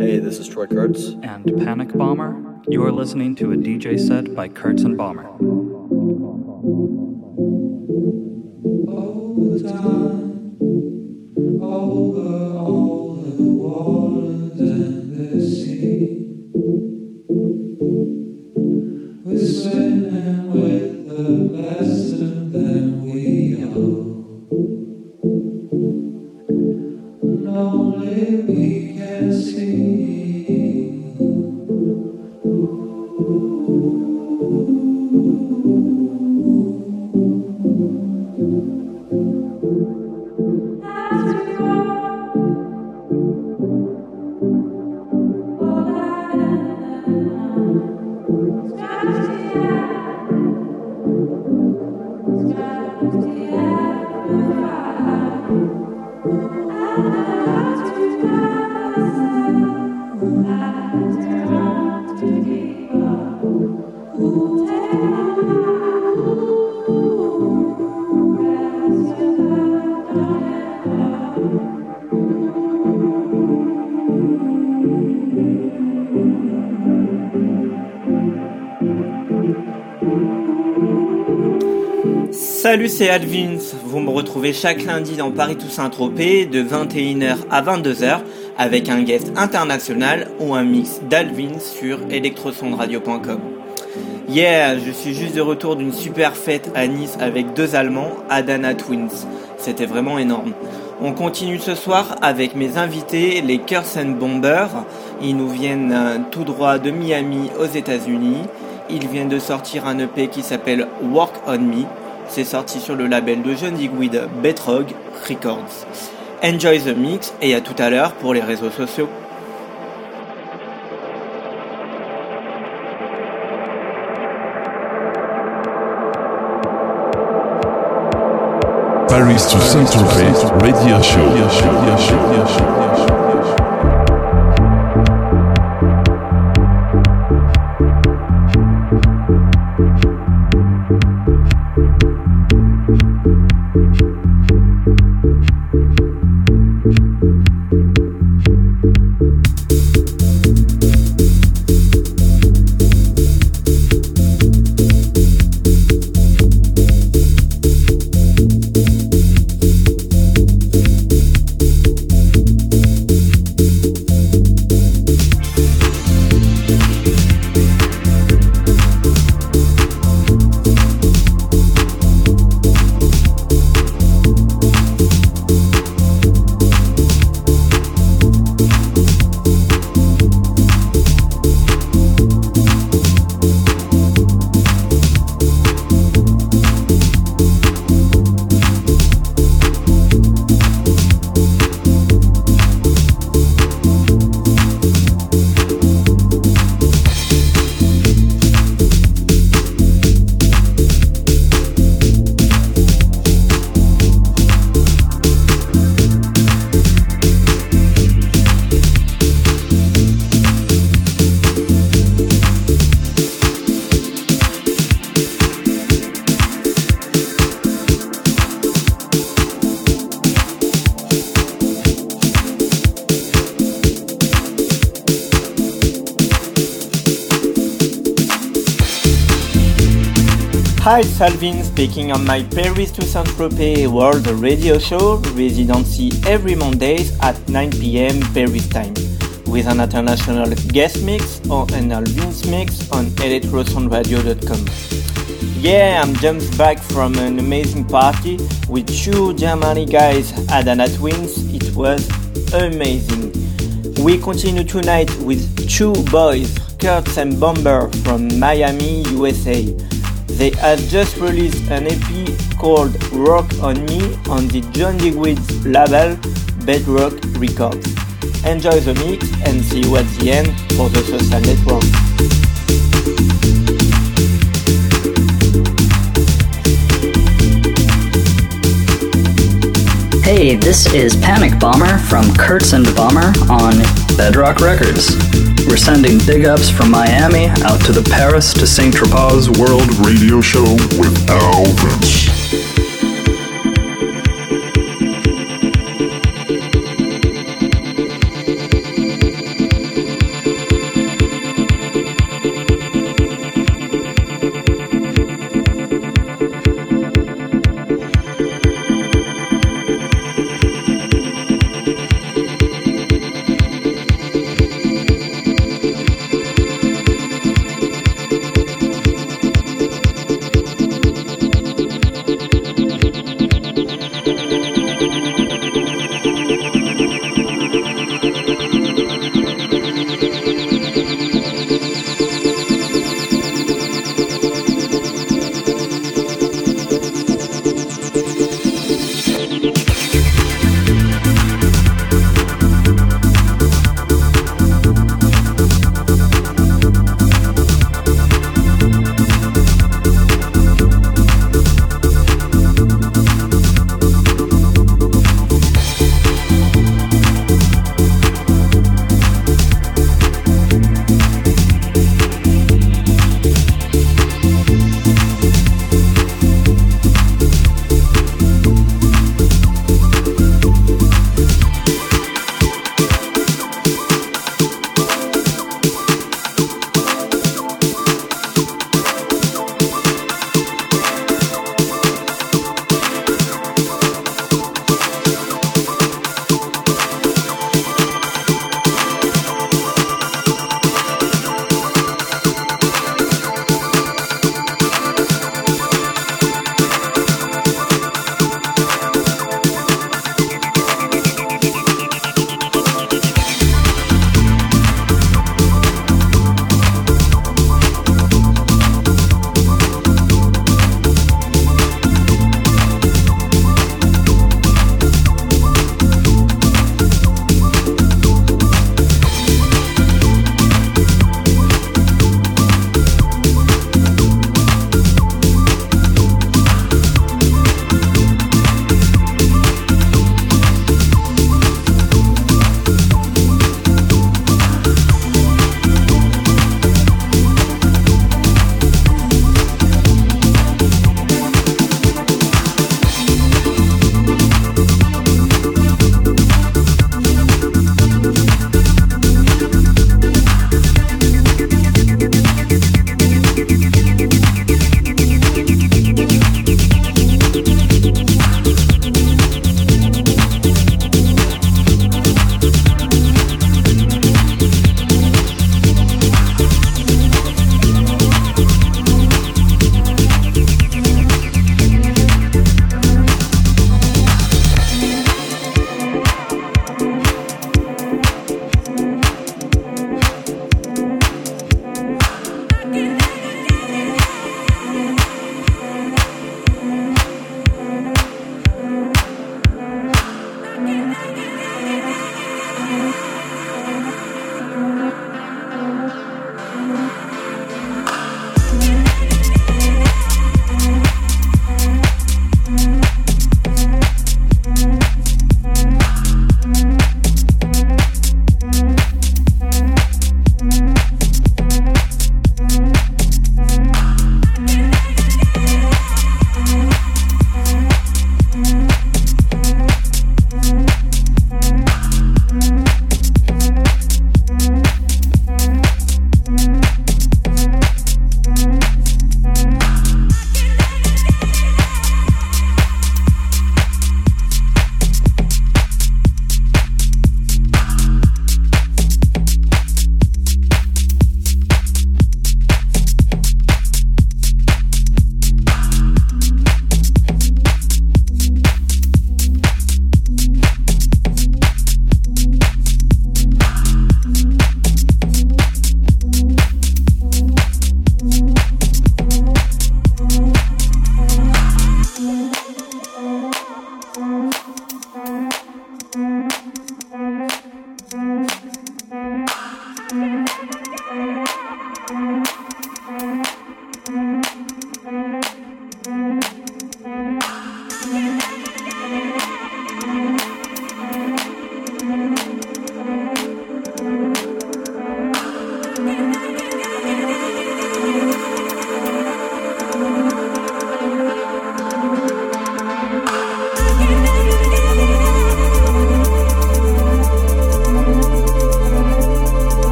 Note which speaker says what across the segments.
Speaker 1: Hey, this is Troy Kurtz.
Speaker 2: And Panic Bomber. You are listening to a DJ set by Kurtz and Bomber.
Speaker 3: Salut, c'est Alvins. Vous me retrouvez chaque lundi dans Paris Toussaint Tropez de 21h à 22h avec un guest international ou un mix d'Alvins sur electrosondradio.com. Yeah, je suis juste de retour d'une super fête à Nice avec deux Allemands, Adana Twins. C'était vraiment énorme. On continue ce soir avec mes invités, les Curse and Bombers. Ils nous viennent euh, tout droit de Miami aux États-Unis. Ils viennent de sortir un EP qui s'appelle Work on Me. C'est sorti sur le label de John Digweed Betrog Records. Enjoy the mix et à tout à l'heure pour les réseaux sociaux.
Speaker 4: Paris to Saint-Tropez Radio Show.
Speaker 3: Hi, Salvin speaking on my Paris to Saint-Tropez World Radio Show residency every Mondays at 9 pm Paris time with an international guest mix or an Al Vince mix on electrosoundradio.com. Yeah, I'm just back from an amazing party with two Germany guys Adana Twins. It was amazing. We continue tonight with two boys, Kurtz and Bomber from Miami, USA. They have just released an EP called Work on Me on the John Digweed's label Bedrock Records. Enjoy the mix and see you at the end for the social network.
Speaker 5: Hey, this is Panic Bomber from Kurtz and Bomber on Bedrock Records. We're sending big ups from Miami out to the Paris to St. Tropez
Speaker 4: World Radio Show with Al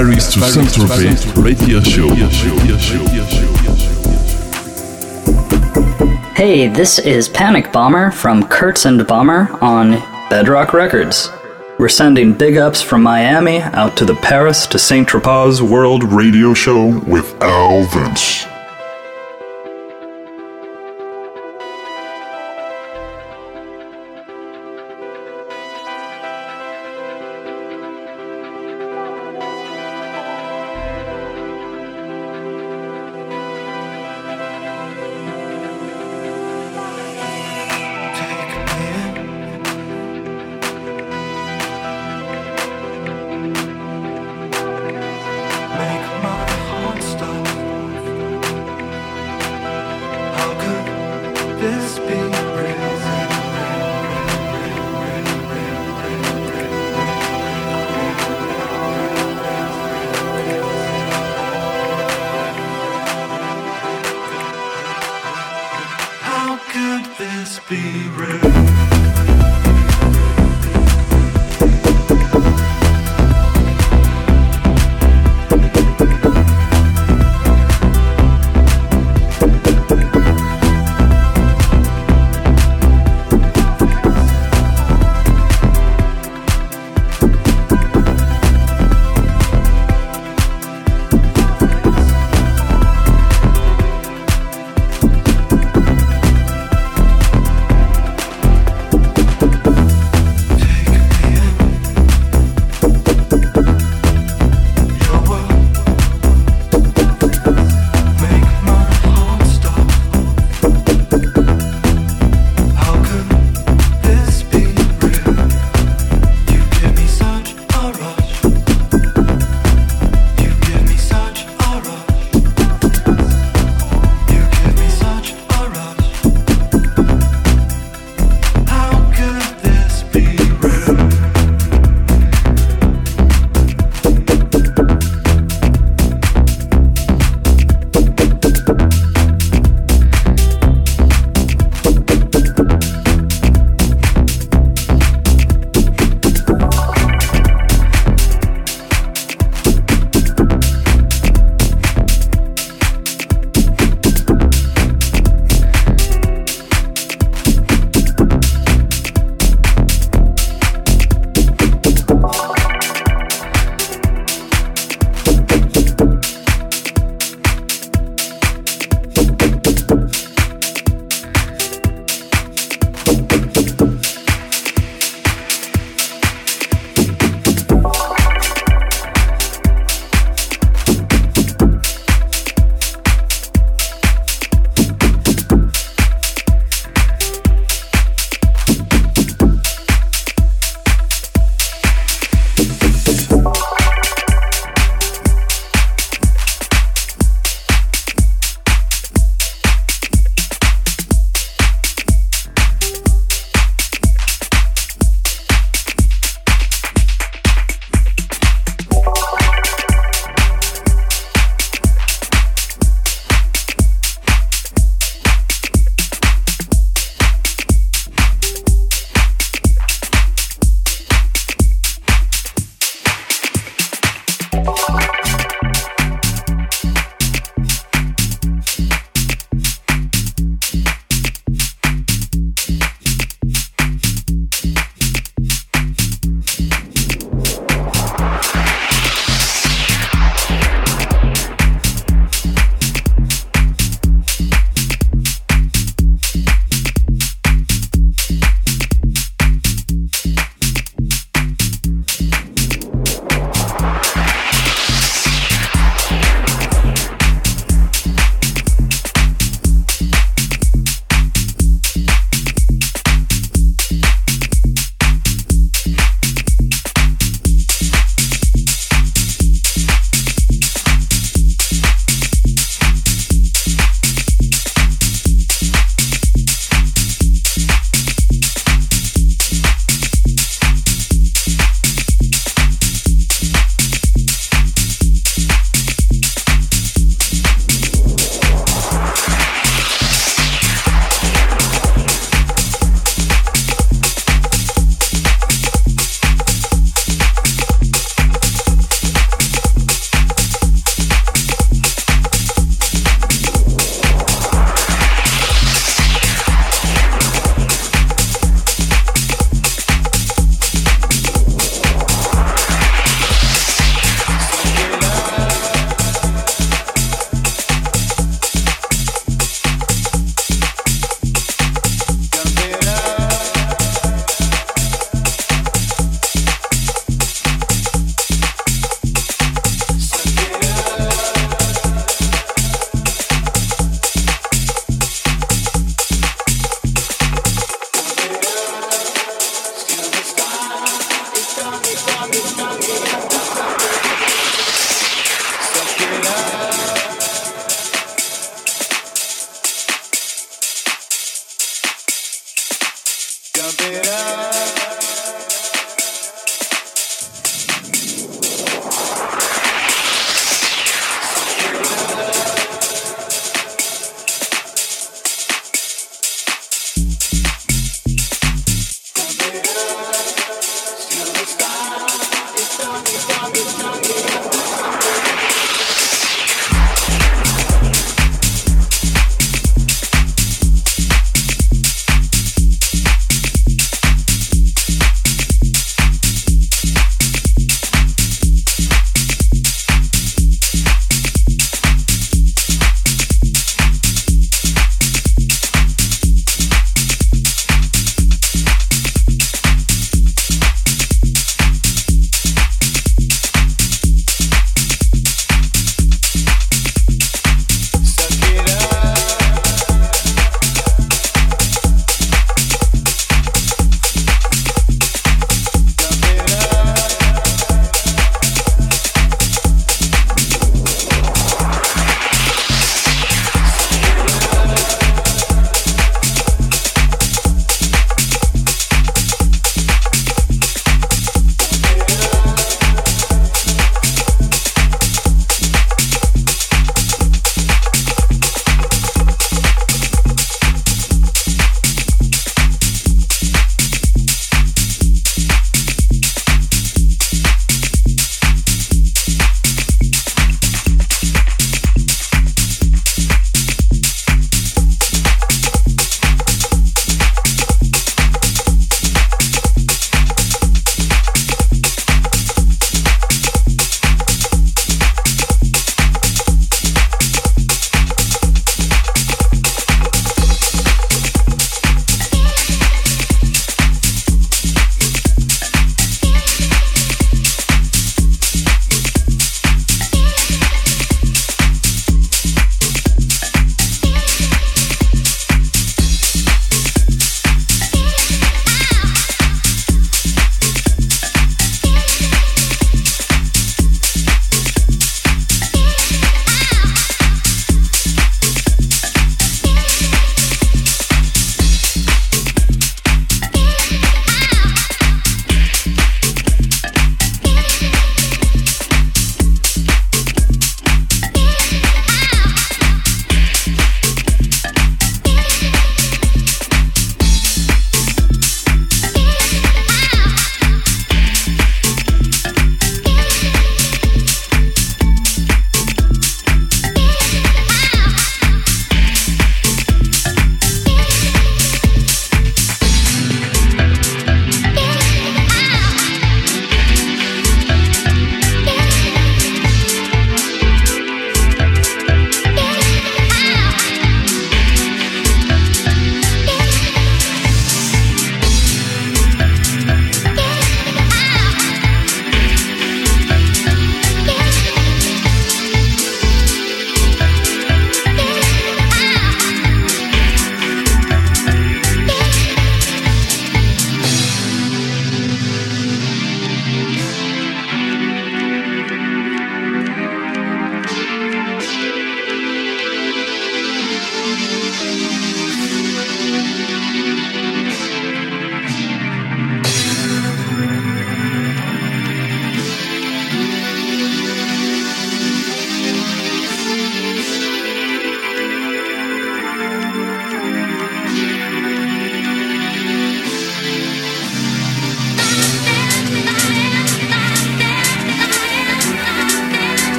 Speaker 4: Paris to Saint-Tropez radio show.
Speaker 5: Hey, this is Panic Bomber from Kurtz and Bomber on Bedrock Records. We're sending big ups from Miami out to the Paris to Saint Tropez
Speaker 1: World Radio Show with Al Vince.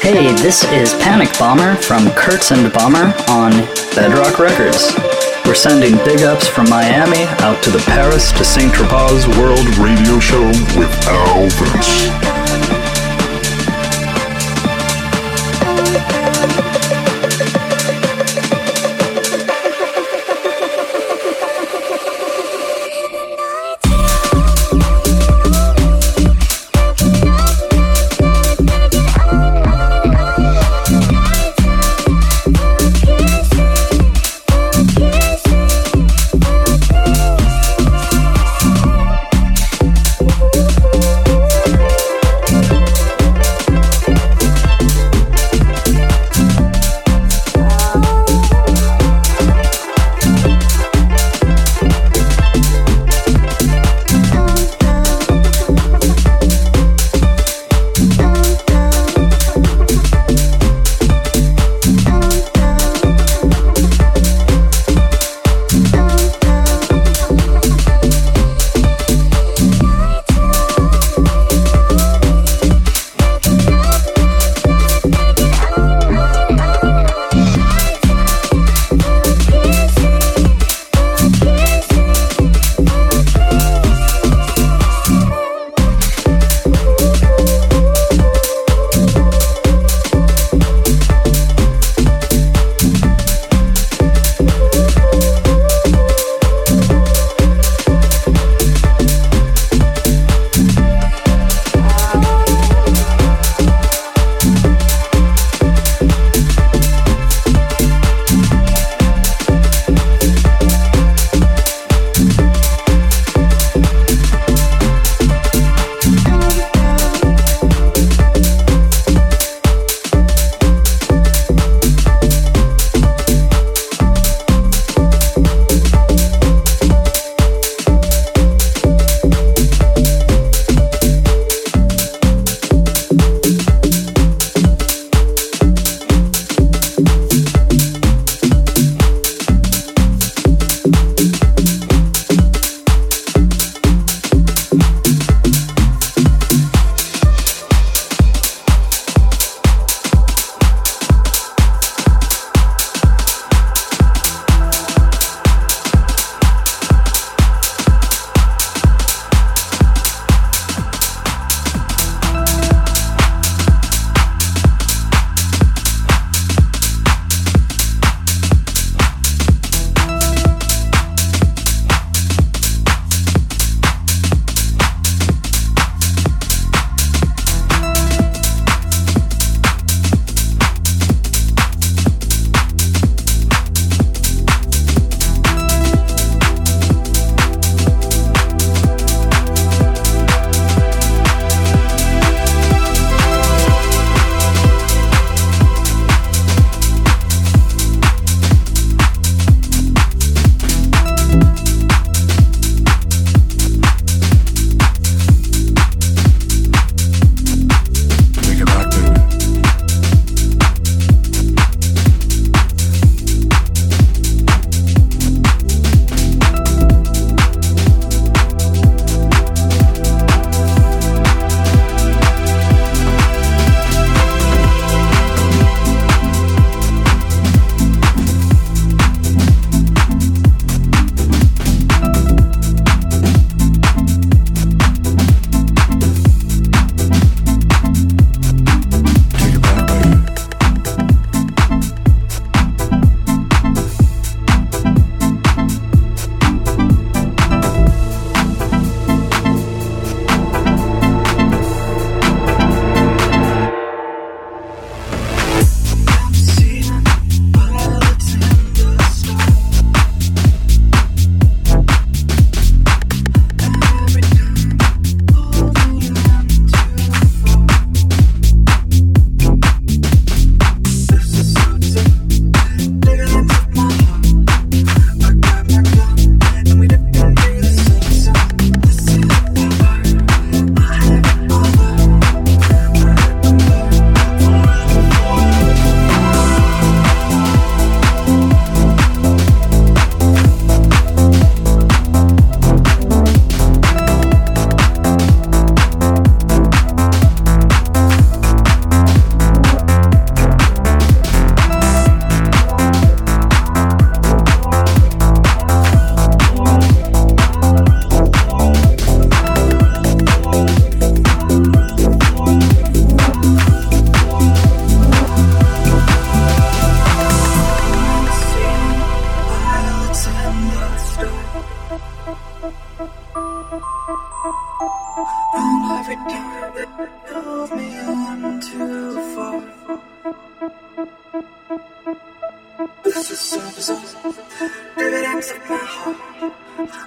Speaker 5: Hey, this is Panic Bomber from Kurtz and Bomber on Bedrock Records. We're sending big ups from Miami out to the Paris to Saint Tropez
Speaker 6: World Radio Show with Al Vince.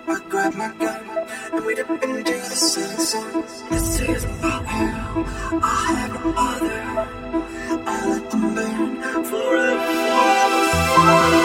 Speaker 1: I grab, my gun, and we dip into the sunset. Let's take us. I have no other. I let them burn forever, forever, forever.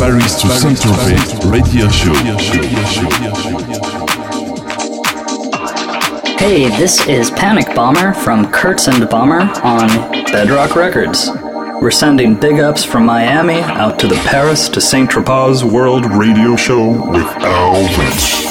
Speaker 4: Paris to Saint-Tropez Radio Show.
Speaker 5: Hey, this is Panic Bomber from Kurtz and Bomber on Bedrock Records. We're sending big ups from Miami out to the Paris to Saint Tropez World Radio Show
Speaker 1: with Al Vince.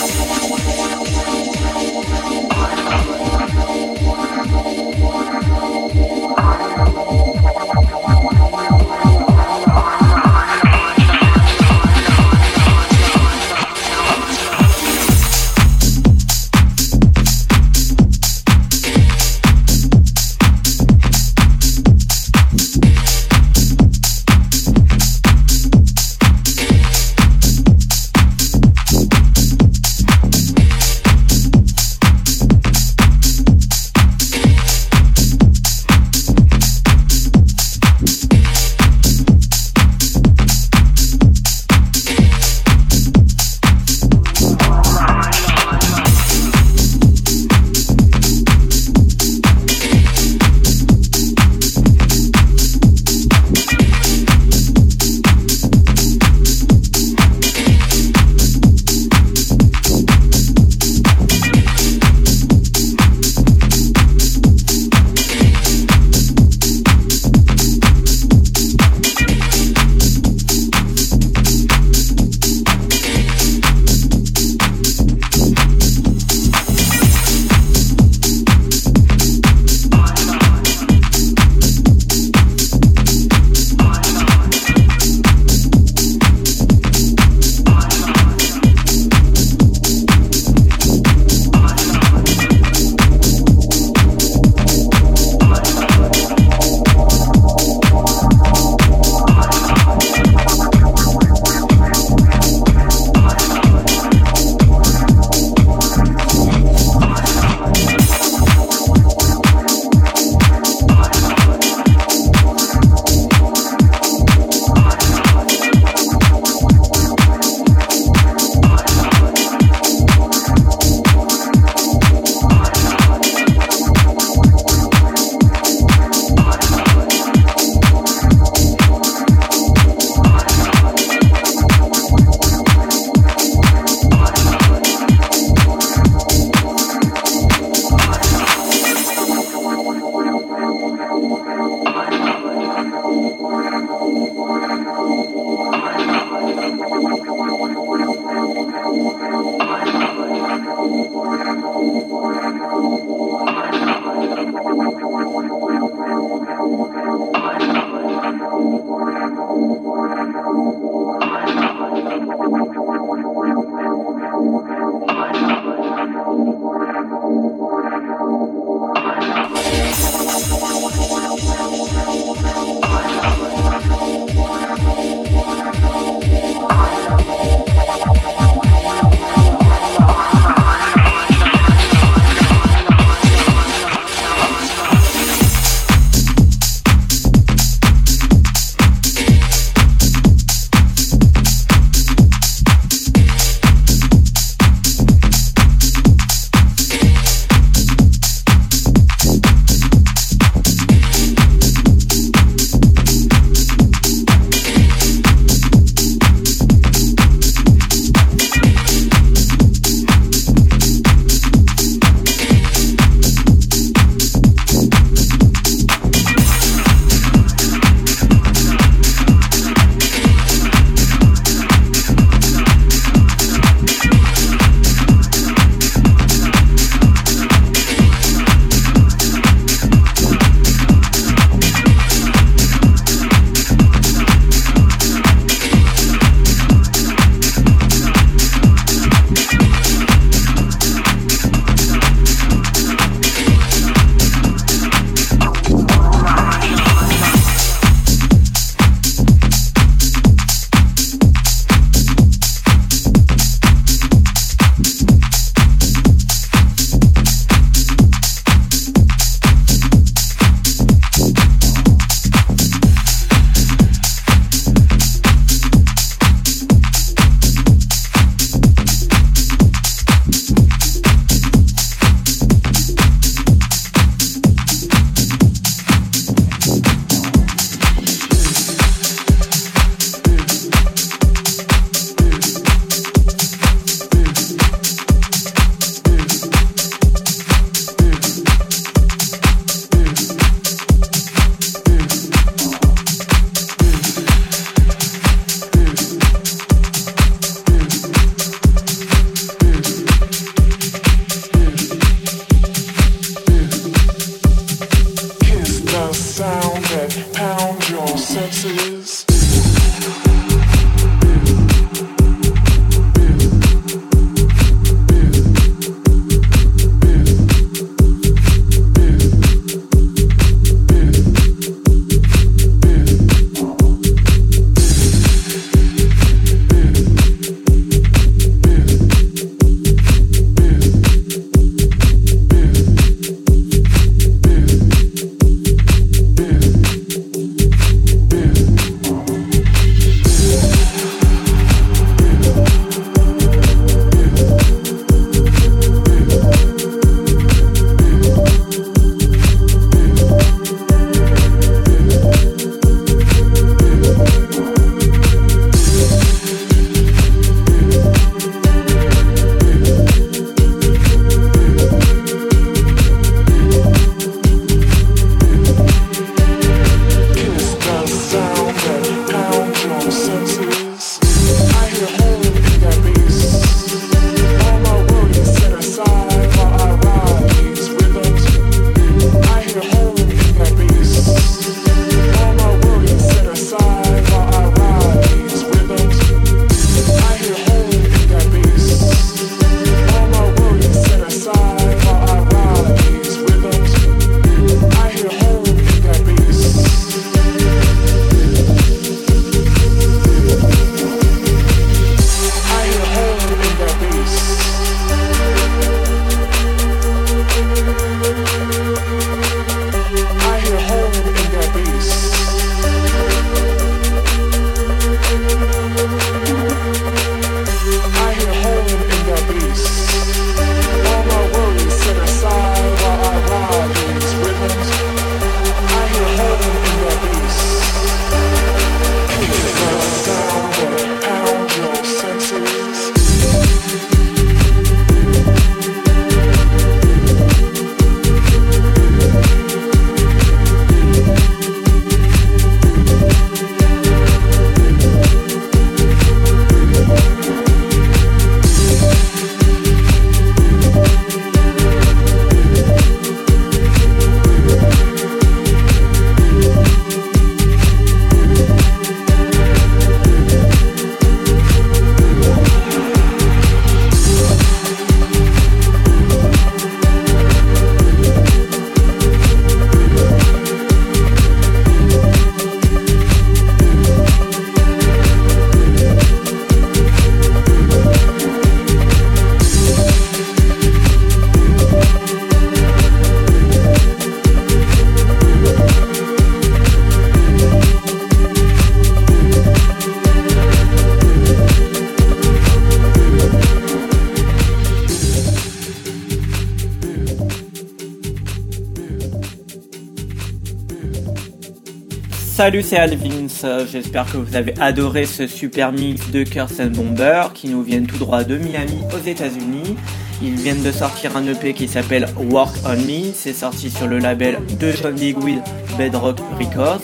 Speaker 3: Salut, c'est Alvins. J'espère que vous avez adoré ce super mix de Curse Bomber qui nous viennent tout droit de Miami aux États-Unis. Ils viennent de sortir un EP qui s'appelle Work on Me. C'est sorti sur le label de John Digwill Bedrock Records.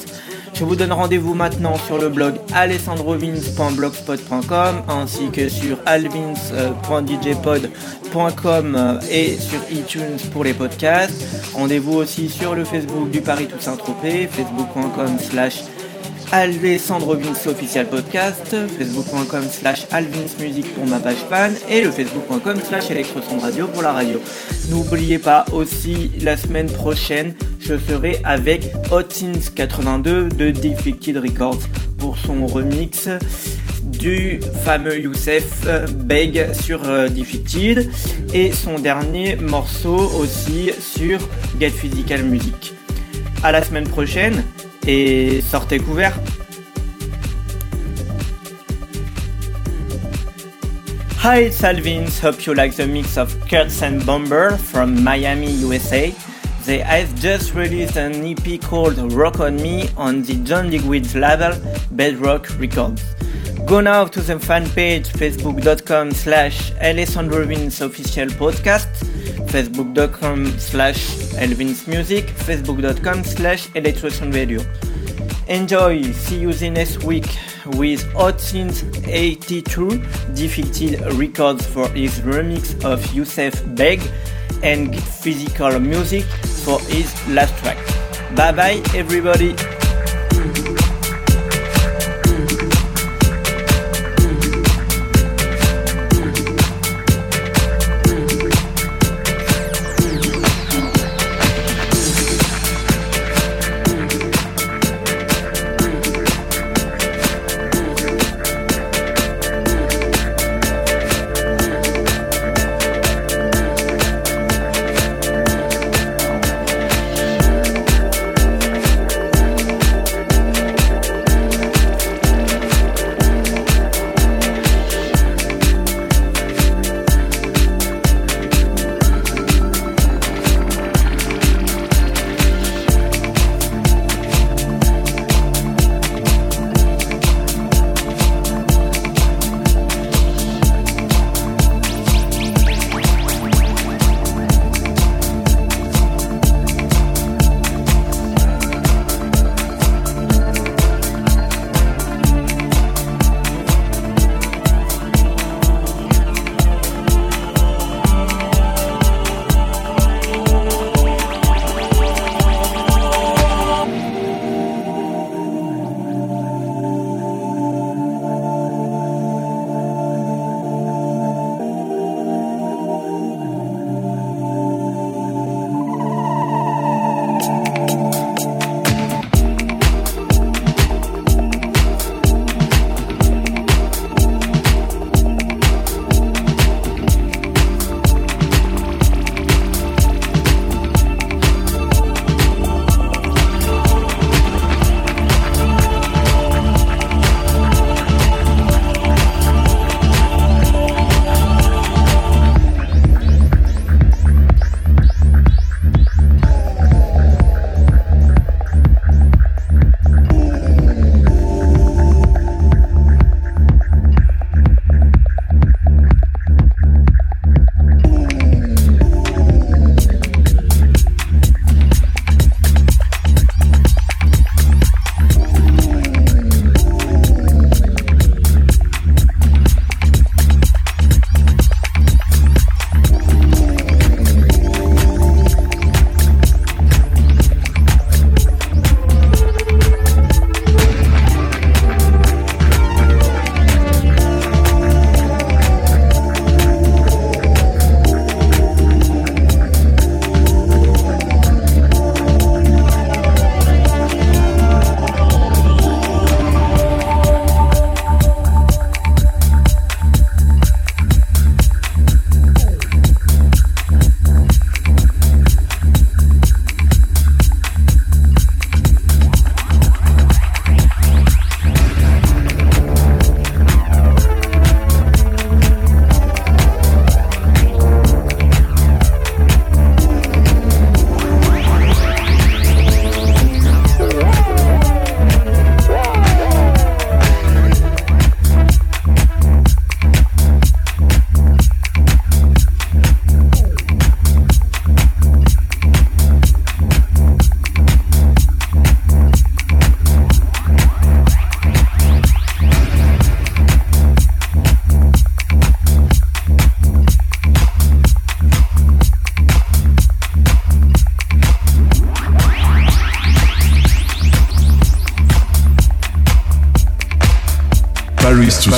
Speaker 3: Je vous donne rendez-vous maintenant sur le blog alessandrovins.blogspot.com ainsi que sur alvins.djpod.com et sur iTunes pour les podcasts. Rendez-vous aussi sur le Facebook du Paris Toussaint Tropez, facebook.com slash Alessandro official podcast, facebook.com slash alvinsmusic pour ma page fan et le facebook.com slash radio pour la radio. N'oubliez pas aussi la semaine prochaine, je serai avec Hotins 82 de Defected Records pour son remix du fameux Youssef Beg sur euh, Defected et son dernier morceau aussi sur Get Physical Music. À la semaine prochaine et sortez couverts. Hi, it's Alvins. Hope you like the mix of Kurtz and Bomber from Miami, USA. They have just released an EP called Rock on Me on the John Digweed's label Bedrock Records. Go now to the fan page facebook.com slash Alessandro official podcast, facebook.com slash Elvin's music, facebook.com slash electrosound radio. Enjoy, see you the next week with Hot Since 82 Defected records for his remix of Youssef Beg and physical music for his last track. Bye bye everybody!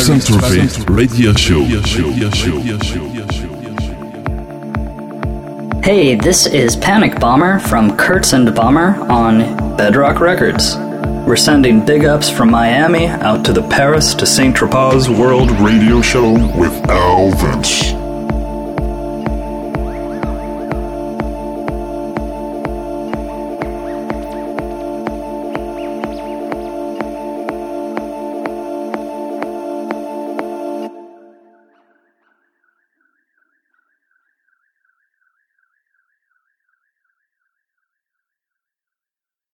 Speaker 4: Saint-Tropez radio show.
Speaker 5: Hey, this is Panic Bomber from Kurtz and Bomber on Bedrock Records. We're sending big ups from Miami out to the Paris to St. Tropez World Radio Show
Speaker 1: with Al Vince.